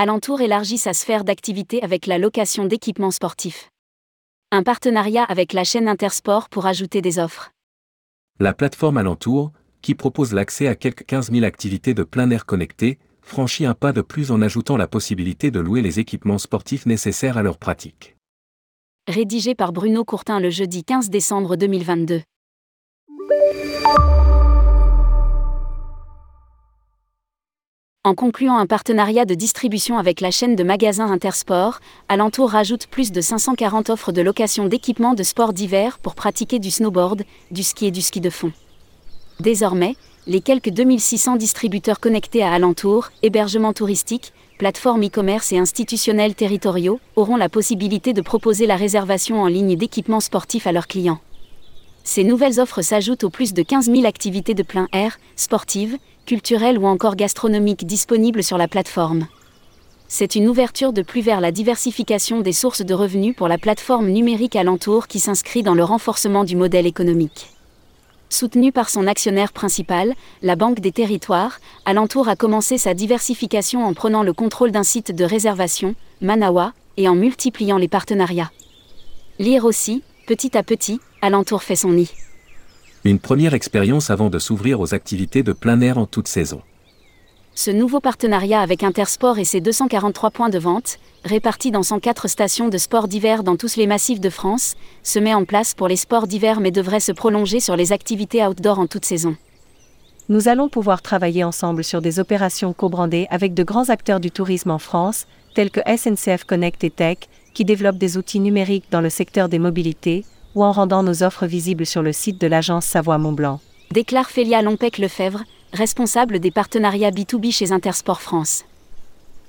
Alentour élargit sa sphère d'activité avec la location d'équipements sportifs. Un partenariat avec la chaîne Intersport pour ajouter des offres. La plateforme Alentour, qui propose l'accès à quelques 15 000 activités de plein air connectées, franchit un pas de plus en ajoutant la possibilité de louer les équipements sportifs nécessaires à leur pratique. Rédigé par Bruno Courtin le jeudi 15 décembre 2022. En concluant un partenariat de distribution avec la chaîne de magasins Intersport, Alentour rajoute plus de 540 offres de location d'équipements de sport d'hiver pour pratiquer du snowboard, du ski et du ski de fond. Désormais, les quelques 2600 distributeurs connectés à Alentour, hébergements touristiques, plateformes e-commerce et institutionnels territoriaux, auront la possibilité de proposer la réservation en ligne d'équipements sportifs à leurs clients. Ces nouvelles offres s'ajoutent aux plus de 15 000 activités de plein air, sportives, culturelles ou encore gastronomiques disponibles sur la plateforme. C'est une ouverture de plus vers la diversification des sources de revenus pour la plateforme numérique alentour qui s'inscrit dans le renforcement du modèle économique. Soutenu par son actionnaire principal, la Banque des Territoires, Alentour a commencé sa diversification en prenant le contrôle d'un site de réservation, Manawa, et en multipliant les partenariats. Lire aussi, petit à petit, Alentour fait son nid. Une première expérience avant de s'ouvrir aux activités de plein air en toute saison. Ce nouveau partenariat avec Intersport et ses 243 points de vente, répartis dans 104 stations de sport d'hiver dans tous les massifs de France, se met en place pour les sports d'hiver mais devrait se prolonger sur les activités outdoor en toute saison. Nous allons pouvoir travailler ensemble sur des opérations co-brandées avec de grands acteurs du tourisme en France, tels que SNCF Connect et Tech, qui développent des outils numériques dans le secteur des mobilités, ou en rendant nos offres visibles sur le site de l'agence Savoie-Mont-Blanc. Déclare Félia Lompec-Lefebvre, responsable des partenariats B2B chez Intersport France.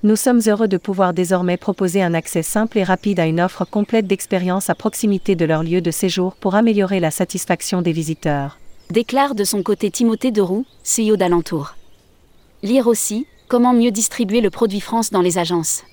Nous sommes heureux de pouvoir désormais proposer un accès simple et rapide à une offre complète d'expérience à proximité de leur lieu de séjour pour améliorer la satisfaction des visiteurs. Déclare de son côté Timothée Deroux, CEO d'Alentour. Lire aussi, comment mieux distribuer le produit France dans les agences.